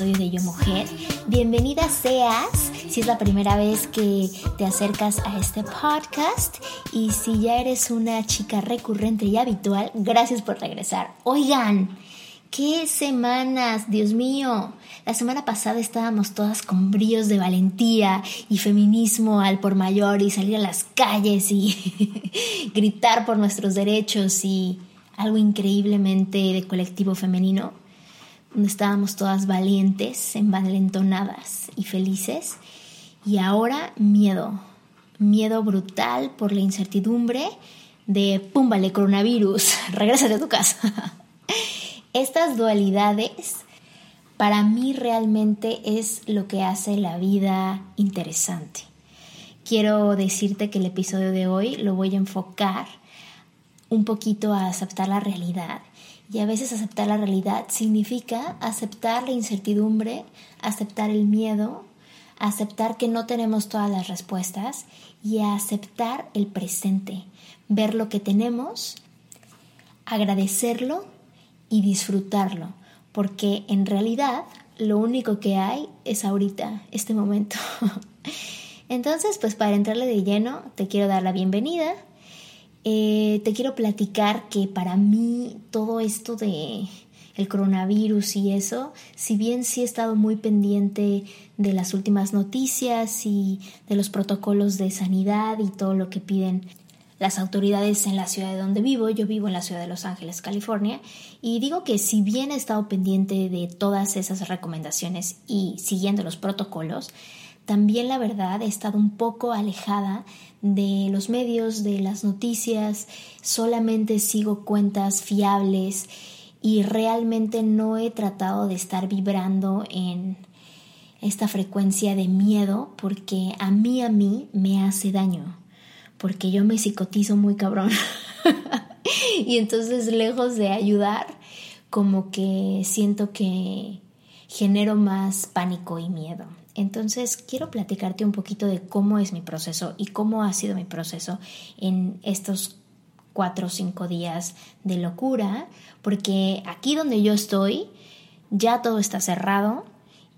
Episodio de Yo Mujer. Bienvenida seas si es la primera vez que te acercas a este podcast y si ya eres una chica recurrente y habitual, gracias por regresar. Oigan, qué semanas, Dios mío. La semana pasada estábamos todas con bríos de valentía y feminismo al por mayor y salir a las calles y gritar por nuestros derechos y algo increíblemente de colectivo femenino, donde estábamos todas valientes, envalentonadas y felices. Y ahora miedo, miedo brutal por la incertidumbre de, pum, vale, coronavirus, regresa a tu casa. Estas dualidades para mí realmente es lo que hace la vida interesante. Quiero decirte que el episodio de hoy lo voy a enfocar un poquito a aceptar la realidad. Y a veces aceptar la realidad significa aceptar la incertidumbre, aceptar el miedo, aceptar que no tenemos todas las respuestas y aceptar el presente, ver lo que tenemos, agradecerlo y disfrutarlo, porque en realidad lo único que hay es ahorita, este momento. Entonces, pues para entrarle de lleno, te quiero dar la bienvenida eh, te quiero platicar que para mí todo esto de el coronavirus y eso, si bien sí he estado muy pendiente de las últimas noticias y de los protocolos de sanidad y todo lo que piden las autoridades en la ciudad de donde vivo, yo vivo en la ciudad de Los Ángeles, California, y digo que si bien he estado pendiente de todas esas recomendaciones y siguiendo los protocolos, también la verdad he estado un poco alejada de los medios, de las noticias, solamente sigo cuentas fiables y realmente no he tratado de estar vibrando en esta frecuencia de miedo porque a mí a mí me hace daño, porque yo me psicotizo muy cabrón. y entonces lejos de ayudar, como que siento que genero más pánico y miedo. Entonces, quiero platicarte un poquito de cómo es mi proceso y cómo ha sido mi proceso en estos cuatro o cinco días de locura, porque aquí donde yo estoy, ya todo está cerrado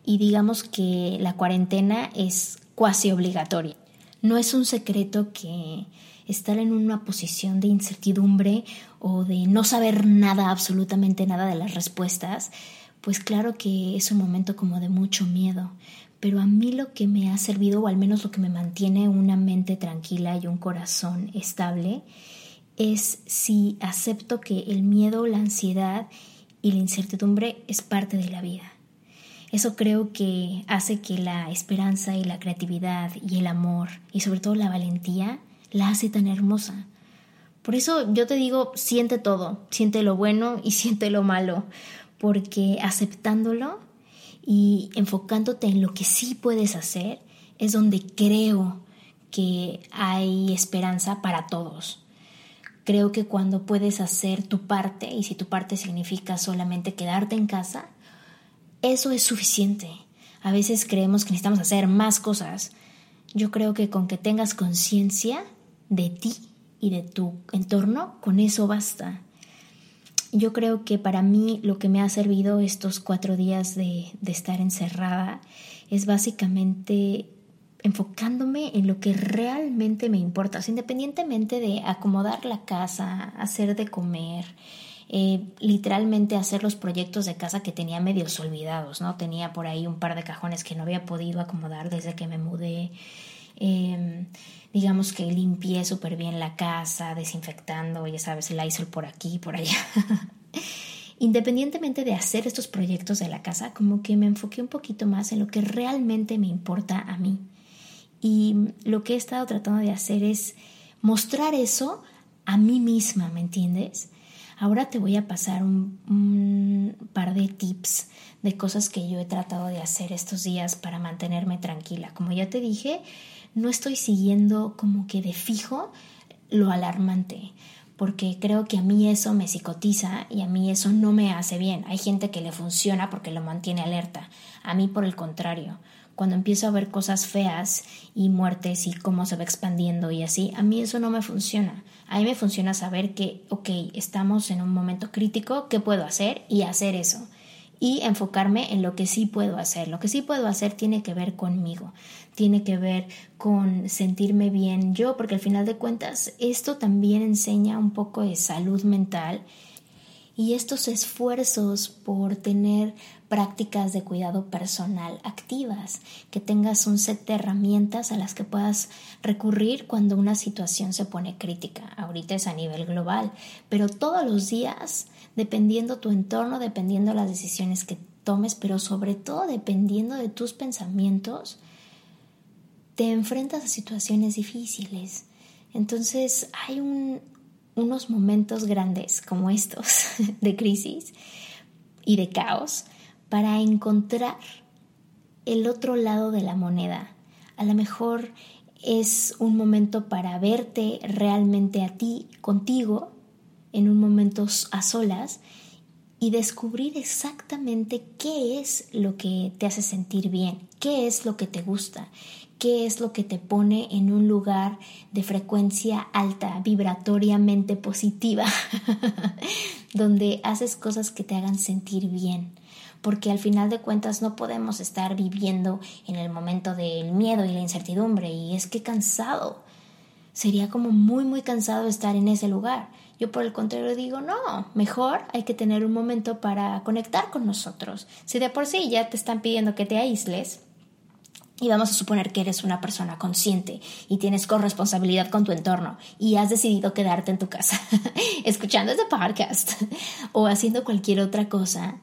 y digamos que la cuarentena es cuasi obligatoria. No es un secreto que estar en una posición de incertidumbre o de no saber nada, absolutamente nada de las respuestas, pues claro que es un momento como de mucho miedo pero a mí lo que me ha servido, o al menos lo que me mantiene una mente tranquila y un corazón estable, es si acepto que el miedo, la ansiedad y la incertidumbre es parte de la vida. Eso creo que hace que la esperanza y la creatividad y el amor y sobre todo la valentía la hace tan hermosa. Por eso yo te digo, siente todo, siente lo bueno y siente lo malo, porque aceptándolo y enfocándote en lo que sí puedes hacer es donde creo que hay esperanza para todos. Creo que cuando puedes hacer tu parte, y si tu parte significa solamente quedarte en casa, eso es suficiente. A veces creemos que necesitamos hacer más cosas. Yo creo que con que tengas conciencia de ti y de tu entorno, con eso basta yo creo que para mí lo que me ha servido estos cuatro días de, estar encerrada es básicamente enfocándome en lo que realmente me importa, independientemente de acomodar la casa, hacer de comer, eh, literalmente hacer los proyectos de casa que tenía medios olvidados, ¿no? Tenía por ahí un par de cajones que no había podido acomodar desde que me mudé. Em, digamos que limpié súper bien la casa, desinfectando, ya sabes, el ISOL por aquí, por allá. Independientemente de hacer estos proyectos de la casa, como que me enfoqué un poquito más en lo que realmente me importa a mí. Y lo que he estado tratando de hacer es mostrar eso a mí misma, ¿me entiendes? Ahora te voy a pasar un, un, par de tips de cosas que yo he tratado de hacer estos días para mantenerme tranquila. Como ya te dije, no estoy siguiendo como que de fijo lo alarmante, porque creo que a mí eso me psicotiza y a mí eso no me hace bien. Hay gente que le funciona porque lo mantiene alerta, a mí por el contrario. Cuando empiezo a ver cosas feas y muertes y cómo se va expandiendo y así, a mí eso no me funciona. A mí me funciona saber que, ok, estamos en un momento crítico, ¿qué puedo hacer? Y hacer eso y enfocarme en lo que sí puedo hacer. Lo que sí puedo hacer tiene que ver conmigo, tiene que ver con sentirme bien yo, porque al final de cuentas esto también enseña un poco de salud mental y estos esfuerzos por tener prácticas de cuidado personal activas, que tengas un set de herramientas a las que puedas recurrir cuando una situación se pone crítica. Ahorita es a nivel global, pero todos los días, dependiendo tu entorno, dependiendo las decisiones que tomes, pero sobre todo dependiendo de tus pensamientos, te enfrentas a situaciones difíciles. Entonces hay un, unos momentos grandes como estos de crisis y de caos para encontrar el otro lado de la moneda. A lo mejor es un momento para verte realmente a ti, contigo, en un momento a solas y descubrir exactamente qué es lo que te hace sentir bien, qué es lo que te gusta, qué es lo que te pone en un lugar de frecuencia alta, vibratoriamente positiva, donde haces cosas que te hagan sentir bien. Porque al final de cuentas no podemos estar viviendo en el momento del miedo y la incertidumbre y es que cansado. Sería como muy muy cansado estar en ese lugar. Yo por el contrario digo, no, mejor hay que tener un momento para conectar con nosotros. Si de por sí ya te están pidiendo que te aísles, y vamos a suponer que eres una persona consciente y tienes corresponsabilidad con tu entorno y has decidido quedarte en tu casa escuchando este podcast o haciendo cualquier otra cosa,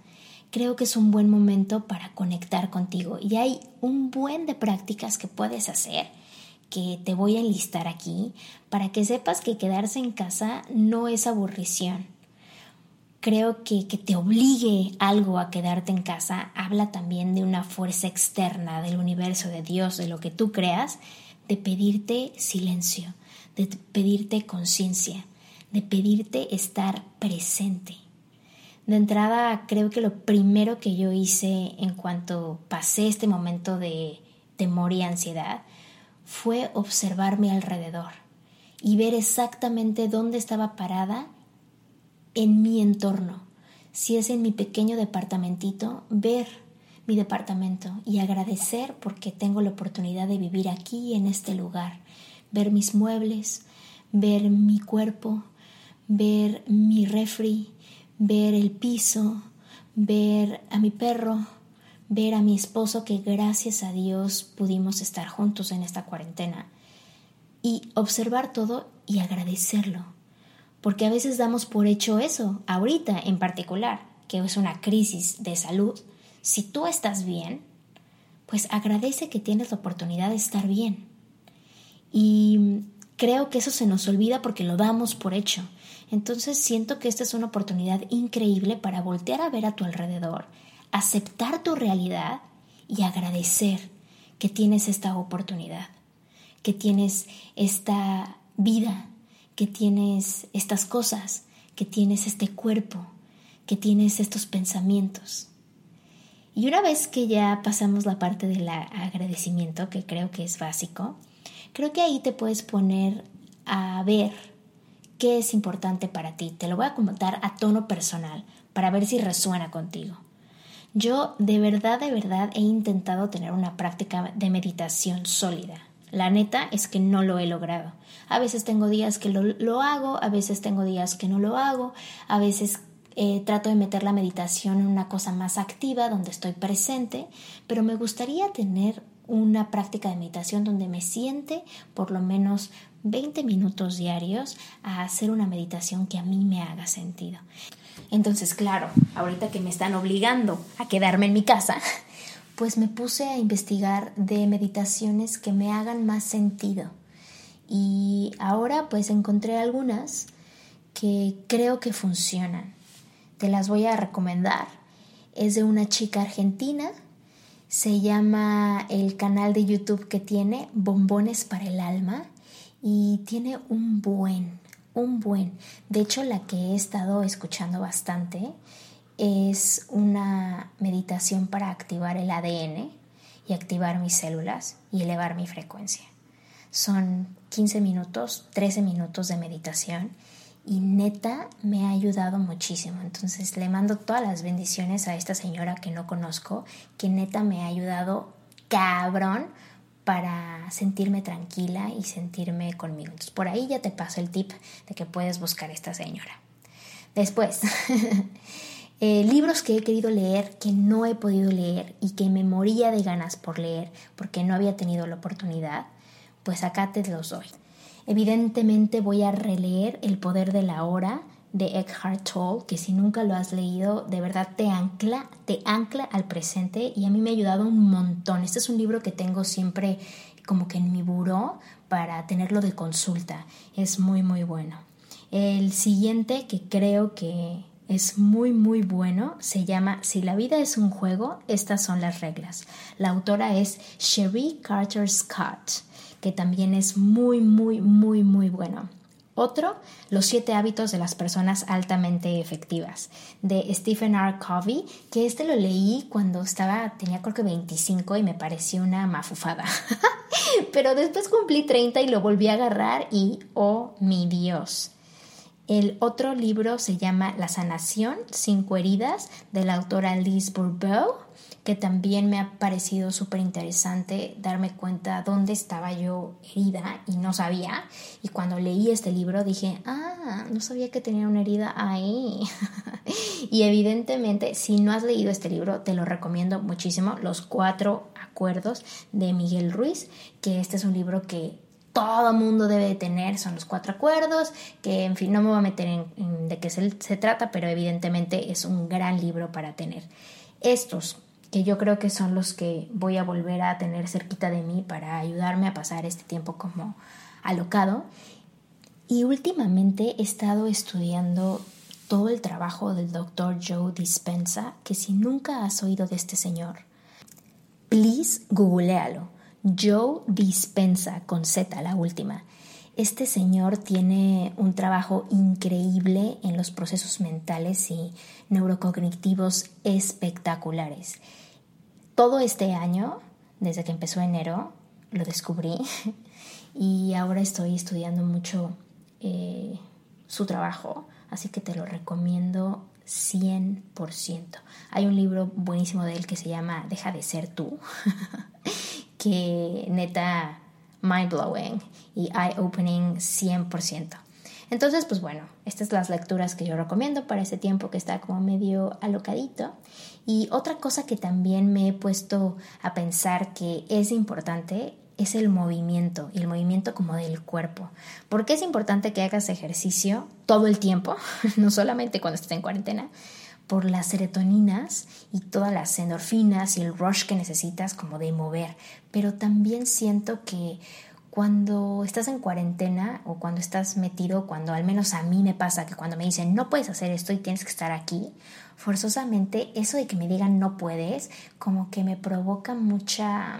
creo que es un buen momento para conectar contigo. Y hay un buen de prácticas que puedes hacer que te voy a enlistar aquí para que sepas que quedarse en casa no es aburrición creo que que te obligue algo a quedarte en casa habla también de una fuerza externa del universo, de Dios, de lo que tú creas, de pedirte silencio, de pedirte conciencia, de pedirte estar presente. De entrada, creo que lo primero que yo hice en cuanto pasé este momento de temor y ansiedad fue observarme alrededor y ver exactamente dónde estaba parada en mi entorno. Si es en mi pequeño departamentito, ver mi departamento y agradecer porque tengo la oportunidad de vivir aquí en este lugar, ver mis muebles, ver mi cuerpo, ver mi refri, ver el piso, ver a mi perro, ver a mi esposo que gracias a Dios pudimos estar juntos en esta cuarentena. Y observar todo y agradecerlo porque a veces damos por hecho eso, ahorita en particular, que es una crisis de salud. Si tú estás bien, pues agradece que tienes la oportunidad de estar bien. Y creo que eso se nos olvida porque lo damos por hecho. Entonces siento que esta es una oportunidad increíble para voltear a ver a tu alrededor, aceptar tu realidad y agradecer que tienes esta oportunidad, que tienes esta vida que tienes estas cosas, que tienes este cuerpo, que tienes estos pensamientos. Y una vez que ya pasamos la parte del agradecimiento, que creo que es básico, creo que ahí te puedes poner a ver qué es importante para ti. Te lo voy a comentar a tono personal para ver si resuena contigo. Yo de verdad, de verdad he intentado tener una práctica de meditación sólida. La neta es que no lo he logrado. A veces tengo días que lo, hago, a veces tengo días que no lo hago, a veces eh, trato de meter la meditación en una cosa más activa donde estoy presente, pero me gustaría tener una práctica de meditación donde me siente por lo menos 20 minutos diarios a hacer una meditación que a mí me haga sentido. Entonces, claro, ahorita que me están obligando a quedarme en mi casa, pues me puse a investigar de meditaciones que me hagan más sentido. Y ahora pues encontré algunas que creo que funcionan. Te las voy a recomendar. Es de una chica argentina. Se llama el canal de YouTube que tiene Bombones para el Alma y tiene un buen, un buen. De hecho, la que he estado escuchando bastante es una meditación para activar el ADN y activar mis células y elevar mi frecuencia. Son 15 minutos, 13 minutos de meditación y neta me ha ayudado muchísimo. Entonces le mando todas las bendiciones a esta señora que no conozco, que neta me ha ayudado cabrón para sentirme tranquila y sentirme conmigo. Entonces, por ahí ya te paso el tip de que puedes buscar a esta señora. Después, eh, libros que he querido leer, que no he podido leer y que me moría de ganas por leer porque no había tenido la oportunidad, pues acá te los doy. Evidentemente voy a releer El poder de la hora de Eckhart Tolle, que si nunca lo has leído, de verdad te ancla, te ancla al presente y a mí me ha ayudado un montón. Este es un libro que tengo siempre como que en mi buró para tenerlo de consulta. Es muy, muy bueno. El siguiente que creo que es muy muy bueno, se llama Si la vida es un juego, estas son las reglas. La autora es Sherry Carter Scott, que también es muy muy muy muy bueno. Otro, Los siete hábitos de las personas altamente efectivas, de Stephen R. Covey, que este lo leí cuando estaba, tenía creo que 25 y me pareció una mafufada. Pero después cumplí 30 y lo volví a agarrar y, oh mi Dios. El otro libro se llama La sanación, cinco heridas, de la autora Liz Bourbeau que también me ha parecido súper interesante darme cuenta dónde estaba yo herida y no sabía. Y cuando leí este libro dije, ah, no sabía que tenía una herida ahí. y evidentemente, si no has leído este libro, te lo recomiendo muchísimo, Los Cuatro Acuerdos de Miguel Ruiz, que este es un libro que todo mundo debe de tener, son los cuatro acuerdos, que en fin, no me voy a meter en, de qué se, se trata, pero evidentemente es un gran libro para tener. Estos que yo creo que son los que voy a volver a tener cerquita de mí para ayudarme a pasar este tiempo como alocado. Y últimamente he estado estudiando todo el trabajo del doctor Joe Dispensa, que si nunca has oído de este señor, please googlealo. Joe Dispensa con Z, la última. Este señor tiene un trabajo increíble en los procesos mentales y neurocognitivos espectaculares. Todo este año, desde que empezó enero, lo descubrí y ahora estoy estudiando mucho eh, su trabajo, así que te lo recomiendo 100%. Hay un libro buenísimo de él que se llama Deja de ser tú, que neta mind blowing y eye opening 100%. Entonces, pues bueno, estas son las lecturas que yo recomiendo para ese tiempo que está como medio alocadito. Y otra cosa que también me he puesto a pensar que es importante es el movimiento y el movimiento como del cuerpo. porque es importante que hagas ejercicio todo el tiempo? no solamente cuando estés en cuarentena, por las serotoninas y todas las endorfinas y el rush que necesitas como de mover, pero también siento que cuando estás en cuarentena o cuando estás metido, cuando al menos a mí me pasa que cuando me dicen no puedes hacer esto y tienes que estar aquí, forzosamente eso de que me digan no puedes, como que me provoca mucha...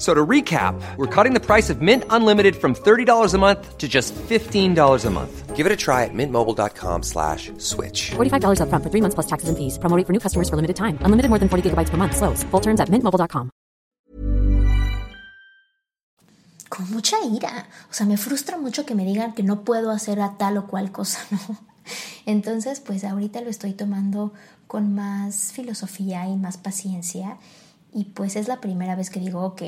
So to recap, we're cutting the price of Mint Unlimited from $30 a month to just $15 a month. Give it a try at mintmobile.com slash switch. $45 up front for three months plus taxes and fees. Promoting for new customers for limited time. Unlimited more than 40 gigabytes per month. Slows. Full terms at mintmobile.com. Con mucha ira. O sea, me frustra mucho que me digan que no puedo hacer a tal o cual cosa, ¿no? Entonces, pues ahorita lo estoy tomando con más filosofía y más paciencia y pues es la primera vez que digo, ok,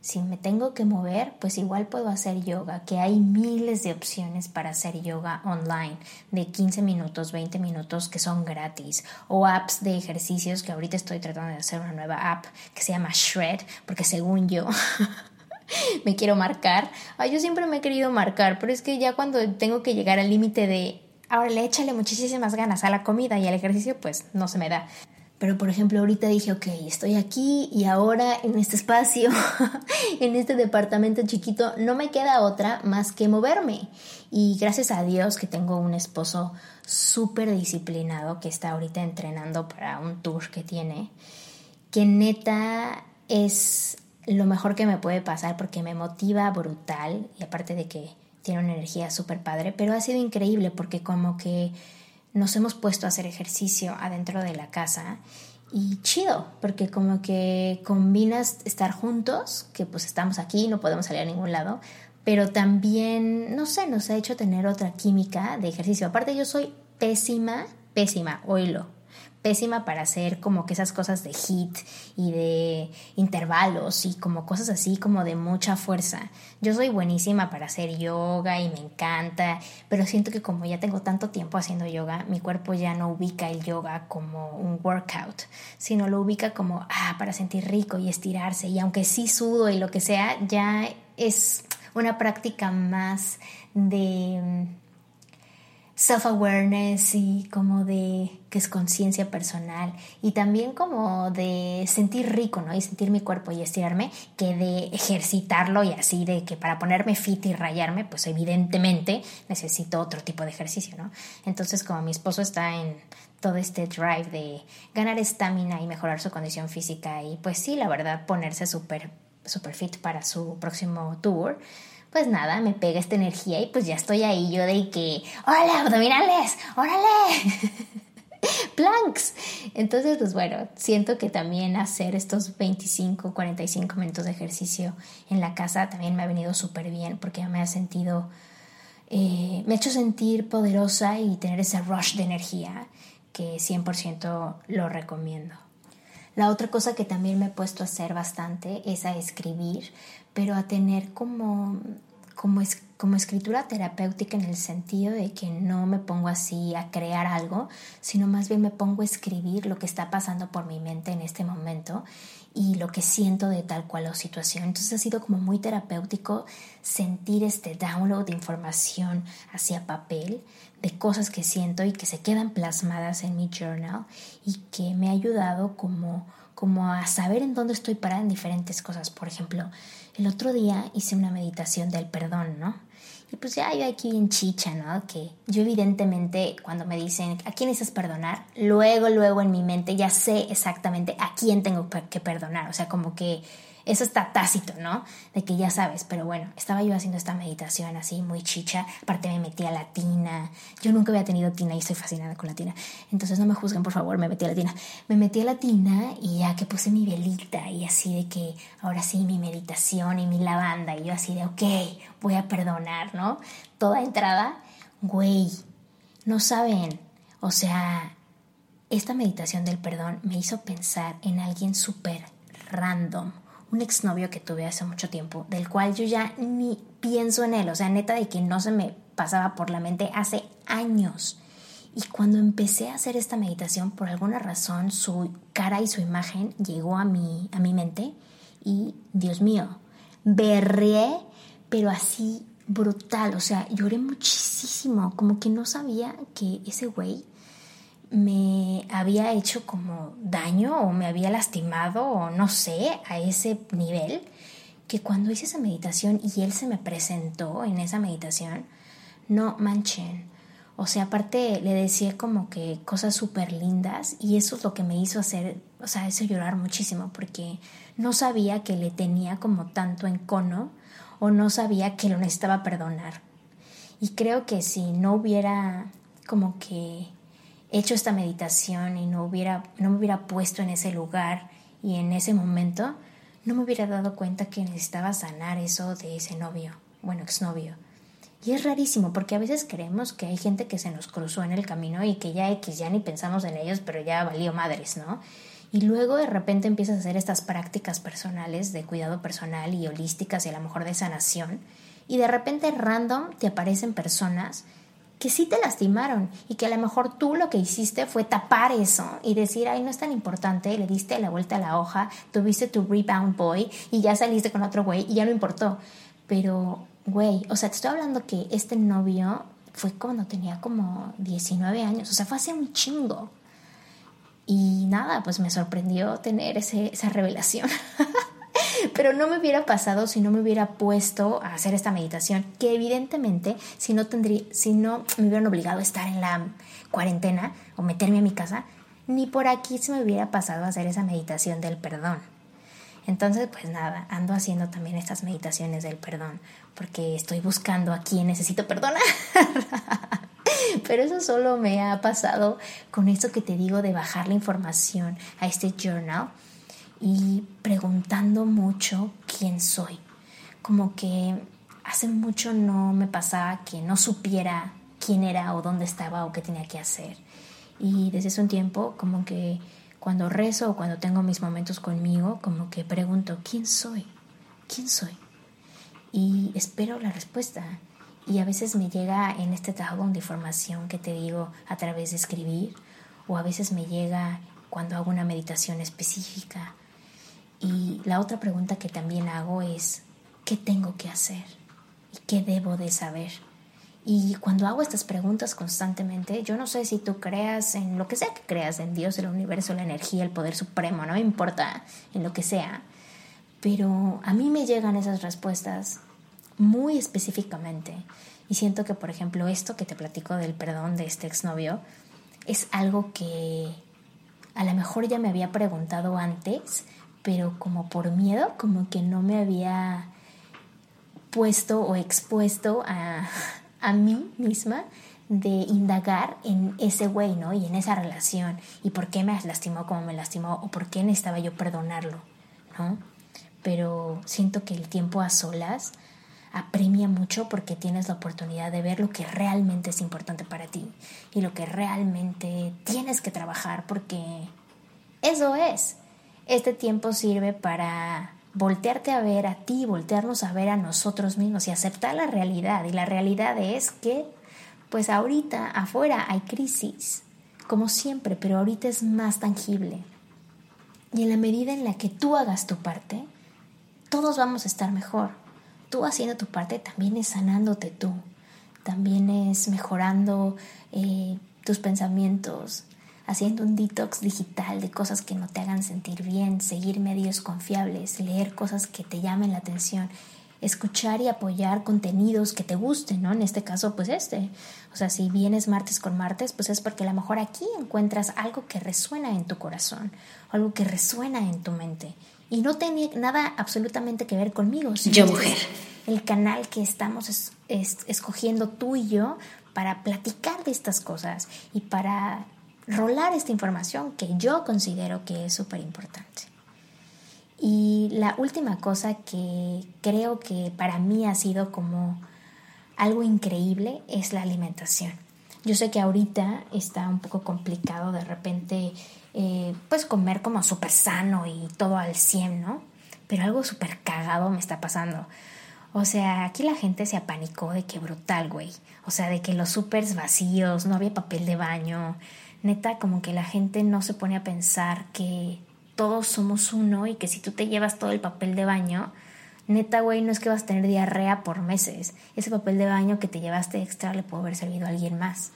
si me tengo que mover, pues igual puedo hacer yoga, que hay miles de opciones para hacer yoga online, de 15 minutos, 20 minutos que son gratis, o apps de ejercicios, que ahorita estoy tratando de hacer una nueva app que se llama Shred, porque según yo... me quiero marcar. Yo siempre me he querido marcar, pero es que ya cuando tengo que llegar al límite de ahora le échale muchísimas ganas a la comida y al ejercicio, pues no se me da. Pero por ejemplo, ahorita dije, ok, estoy aquí y ahora en este espacio, en este departamento chiquito, no me queda otra más que moverme. Y gracias a Dios que tengo un esposo súper disciplinado que está ahorita entrenando para un tour que tiene, que neta es lo mejor que me puede pasar porque me motiva brutal y aparte de que tiene una energía súper padre, pero ha sido increíble porque como que nos hemos puesto a hacer ejercicio adentro de la casa y chido, porque como que combinas estar juntos, que pues estamos aquí, no podemos salir a ningún lado, pero también, no sé, nos ha hecho tener otra química de ejercicio. Aparte yo soy pésima, pésima, oílo, pésima para hacer como que esas cosas de hit y de intervalos y como cosas así como de mucha fuerza. Yo soy buenísima para hacer yoga y me encanta, pero siento que como ya tengo tanto tiempo haciendo yoga, mi cuerpo ya no ubica el yoga como un workout, sino lo ubica como ah, para sentir rico y estirarse y aunque sí sudo y lo que sea, ya es una práctica más de self-awareness y como de que es conciencia personal y también como de sentir rico, ¿no? Y sentir mi cuerpo y estirarme que de ejercitarlo y así de que para ponerme fit y rayarme, pues evidentemente necesito otro tipo de ejercicio, ¿no? Entonces como mi esposo está en todo este drive de ganar estamina y mejorar su condición física y pues sí, la verdad, ponerse súper super fit para su próximo tour, pues nada, me pega esta energía y pues ya estoy ahí yo de que, órale, abdominales, órale, planks. Entonces, pues bueno, siento que también hacer estos 25, 45 minutos de ejercicio en la casa también me ha venido súper bien porque me ha sentido, eh, me ha hecho sentir poderosa y tener ese rush de energía que 100% lo recomiendo. La otra cosa que también me he puesto a hacer bastante es a escribir, pero a tener como como, es, como escritura terapéutica en el sentido de que no me pongo así a crear algo, sino más bien me pongo a escribir lo que está pasando por mi mente en este momento y lo que siento de tal cual o situación. Entonces ha sido como muy terapéutico sentir este download de información hacia papel de cosas que siento y que se quedan plasmadas en mi journal y que me ha ayudado como, como a saber en dónde estoy parada en diferentes cosas. Por ejemplo, el otro día hice una meditación del perdón, ¿no? Y pues ya yo aquí en chicha, ¿no? Que yo evidentemente cuando me dicen, ¿a quién necesitas perdonar? Luego, luego en mi mente ya sé exactamente a quién tengo que perdonar. O sea, como que eso está tácito, ¿no? De que ya sabes, pero bueno, estaba yo haciendo esta meditación así muy chicha, aparte me metí a la tina, yo nunca había tenido tina y estoy fascinada con la tina, entonces no me juzguen por favor, me metí a la tina, me metí a la tina y ya que puse mi velita y así de que ahora sí mi meditación y mi lavanda y yo así de, ok, voy a perdonar, ¿no? Toda entrada, güey, no saben, o sea, esta meditación del perdón me hizo pensar en alguien súper random un exnovio que tuve hace mucho tiempo, del cual yo ya ni pienso en él, o sea, neta de que no se me pasaba por la mente hace años. Y cuando empecé a hacer esta meditación, por alguna razón, su cara y su imagen llegó a mi, a mi mente y, Dios mío, berré, pero así brutal, o sea, lloré muchísimo, como que no sabía que ese güey me había hecho como daño o me había lastimado o no sé, a ese nivel, que cuando hice esa meditación y él se me presentó en esa meditación, no manchen. O sea, aparte le decía como que cosas súper lindas y eso es lo que me hizo hacer o sea, hizo llorar muchísimo porque no sabía que le tenía como tanto encono o no sabía que lo necesitaba perdonar. Y creo que si no hubiera como que hecho esta meditación y no hubiera no me hubiera puesto en ese lugar y en ese momento, no me hubiera dado cuenta que necesitaba sanar eso de ese novio, bueno, exnovio. Y es rarísimo porque a veces creemos que hay gente que se nos cruzó en el camino y que ya X ya ni pensamos en ellos, pero ya valió madres, ¿no? Y luego de repente empiezas a hacer estas prácticas personales de cuidado personal y holísticas y a lo mejor de sanación. Y de repente random te aparecen personas que sí te lastimaron y que a lo mejor tú lo que hiciste fue tapar eso y decir, ay, no es tan importante, le diste la vuelta a la hoja, tuviste tu rebound boy y ya saliste con otro güey y ya no importó. Pero, güey, o sea, te estoy hablando que este novio fue cuando tenía como 19 años, o sea, fue hace un chingo. Y nada, pues me sorprendió tener ese, esa revelación. Pero no me hubiera pasado si no me hubiera puesto a hacer esta meditación, que evidentemente si no tendría, si no me hubieran obligado a estar en la cuarentena o meterme a mi casa, ni por aquí se me hubiera pasado a hacer esa meditación del perdón. Entonces, pues nada, ando haciendo también estas meditaciones del perdón, porque estoy buscando a quién necesito perdonar. Pero eso solo me ha pasado con esto que te digo de bajar la información a este journal y preguntando mucho quién soy. Como que hace mucho no me pasaba que no supiera quién era o dónde estaba o qué tenía que hacer. Y desde hace un tiempo como que cuando rezo o cuando tengo mis momentos conmigo, como que pregunto, ¿quién soy? ¿Quién soy? Y espero la respuesta. Y a veces me llega en este trabajo de información que te digo a través de escribir, o a veces me llega cuando hago una meditación específica, y la otra pregunta que también hago es, ¿qué tengo que hacer? ¿Y qué debo de saber? Y cuando hago estas preguntas constantemente, yo no sé si tú creas en lo que sea que creas, en Dios, el universo, la energía, el poder supremo, no me importa en lo que sea, pero a mí me llegan esas respuestas muy específicamente. Y siento que, por ejemplo, esto que te platico del perdón de este exnovio es algo que a lo mejor ya me había preguntado antes, pero como por miedo, como que no me había puesto o expuesto a, a mí misma de indagar en ese güey, ¿no? Y en esa relación, y por qué me lastimó como me lastimó, o por qué necesitaba yo perdonarlo, ¿no? Pero siento que el tiempo a solas apremia mucho porque tienes la oportunidad de ver lo que realmente es importante para ti y lo que realmente tienes que trabajar porque eso es. Este tiempo sirve para voltearte a ver a ti, voltearnos a ver a nosotros mismos y aceptar la realidad. Y la realidad es que, pues ahorita afuera hay crisis, como siempre, pero ahorita es más tangible. Y en la medida en la que tú hagas tu parte, todos vamos a estar mejor. Tú haciendo tu parte también es sanándote tú, también es mejorando eh, tus pensamientos, haciendo un detox digital de cosas que no te hagan sentir bien, seguir medios confiables, leer cosas que te llamen la atención, escuchar y apoyar contenidos que te gusten, ¿no? En este caso, pues este. O sea, si vienes martes con martes, pues es porque a lo mejor aquí encuentras algo que resuena en tu corazón, algo que resuena en tu mente. Y no tiene nada absolutamente que ver conmigo. Yo, mujer. El canal que estamos escogiendo tú y yo para platicar de estas cosas y para rolar esta información que yo considero que es súper importante. Y la última cosa que creo que para mí ha sido como algo increíble es la alimentación. Yo sé que ahorita está un poco complicado de repente eh, pues comer como súper sano y todo al 100, ¿no? Pero algo súper cagado me está pasando. O sea, aquí la gente se apanicó de que brutal, güey. O sea, de que los supers vacíos, no había papel de baño, neta como que la gente no se pone a pensar que todos somos uno y que si tú te llevas todo el papel de baño, neta, güey, no es que vas a tener diarrea por meses. Ese papel de baño que te llevaste extra le puede haber servido a alguien más.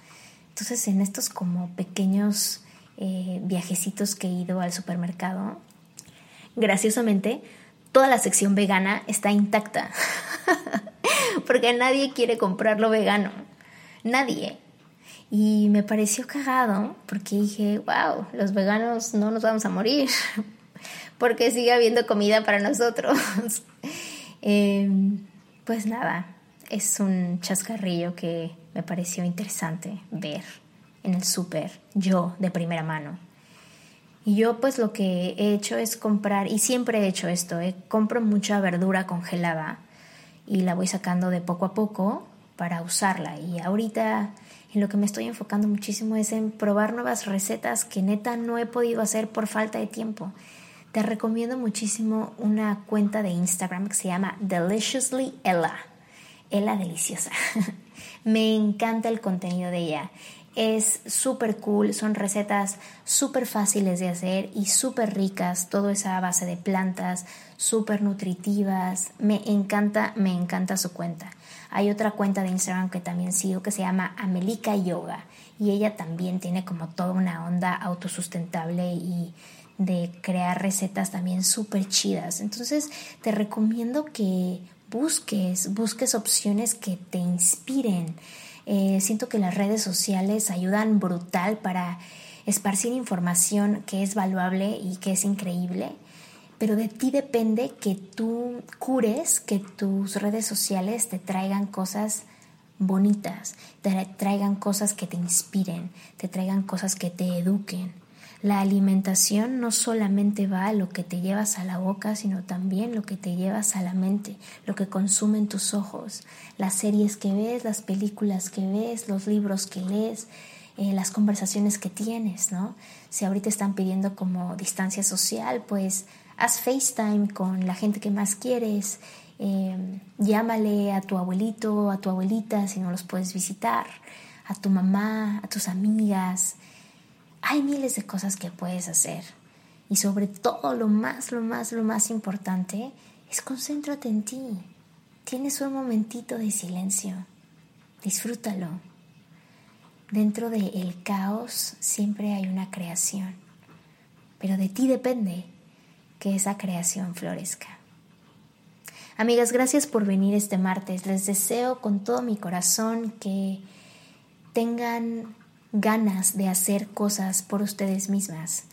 Entonces, en estos como pequeños eh, viajecitos que he ido al supermercado, graciosamente, toda la sección vegana está intacta. Porque nadie quiere comprarlo vegano. Nadie. Y me pareció cagado porque dije, wow, los veganos no nos vamos a morir porque sigue habiendo comida para nosotros. Em, pues nada, es un chascarrillo que me pareció interesante ver en el súper, yo de primera mano. Y yo pues lo que he hecho es comprar, y siempre he hecho esto, eh, compro mucha verdura congelada y la voy sacando de poco a poco para usarla. Y ahorita en lo que me estoy enfocando muchísimo es en probar nuevas recetas que neta no he podido hacer por falta de tiempo. Te recomiendo muchísimo una cuenta de Instagram que se llama Deliciously Ella. Ella deliciosa. me encanta el contenido de ella. Es súper cool, son recetas súper fáciles de hacer y súper ricas, todo es a base de plantas, súper nutritivas. Me encanta, me encanta su cuenta. Hay otra cuenta de Instagram que también sigo que se llama Amelika Yoga y ella también tiene como toda una onda autosustentable y de crear recetas también súper chidas. Entonces te recomiendo que busques, busques opciones que te inspiren. Eh, siento que las redes sociales ayudan brutal para esparcir información que es valuable y que es increíble pero de ti depende que tú cures, que tus redes sociales te traigan cosas bonitas, te traigan cosas que te inspiren, te traigan cosas que te eduquen. La alimentación no solamente va a lo que te llevas a la boca, sino también lo que te llevas a la mente, lo que consumen tus ojos, las series que ves, las películas que ves, los libros que lees, eh, las conversaciones que tienes, ¿no? Si ahorita están pidiendo como distancia social, pues haz FaceTime con la gente que más quieres, eh, llámale a tu abuelito, a tu abuelita si no los puedes visitar, a tu mamá, a tus amigas. Hay miles de cosas que puedes hacer. Y sobre todo lo más, lo más, lo más importante es concéntrate en ti. Tienes un momentito de silencio. Disfrútalo. Dentro del caos siempre hay una creación. Pero de ti depende que esa creación florezca. Amigas, gracias por venir este martes. Les deseo con todo mi corazón que tengan ganas de hacer cosas por ustedes mismas,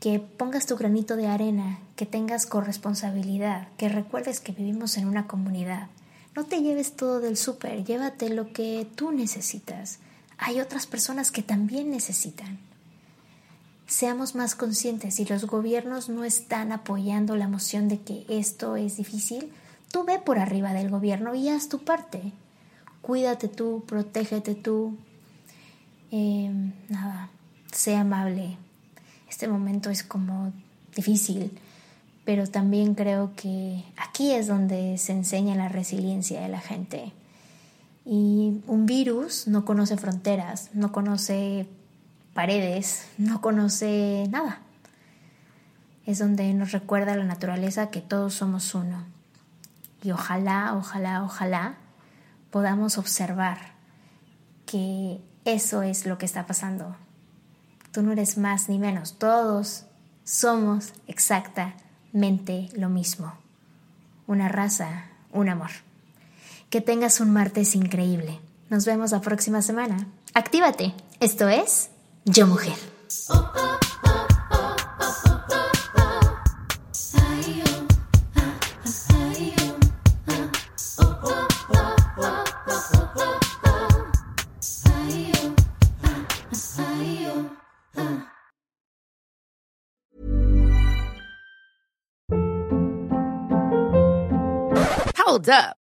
que pongas tu granito de arena, que tengas corresponsabilidad, que recuerdes que vivimos en una comunidad. No te lleves todo del súper, llévate lo que tú necesitas. Hay otras personas que también necesitan seamos más conscientes. Si los gobiernos no están apoyando la moción de que esto es difícil, tú ve por arriba del gobierno y haz tu parte. Cuídate tú, protégete tú. Em, nada, sé amable. Este momento es como difícil, pero también creo que aquí es donde se enseña la resiliencia de la gente. Y un virus no conoce fronteras, no conoce paredes, no conoce nada. Es donde nos recuerda la naturaleza que todos somos uno. Y ojalá, ojalá, ojalá podamos observar que eso es lo que está pasando. Tú no eres más ni menos, todos somos exactamente lo mismo. Una raza, un amor. Que tengas un martes increíble. Nos vemos la próxima semana. Actívate. Esto es yo Mujer. Hold up.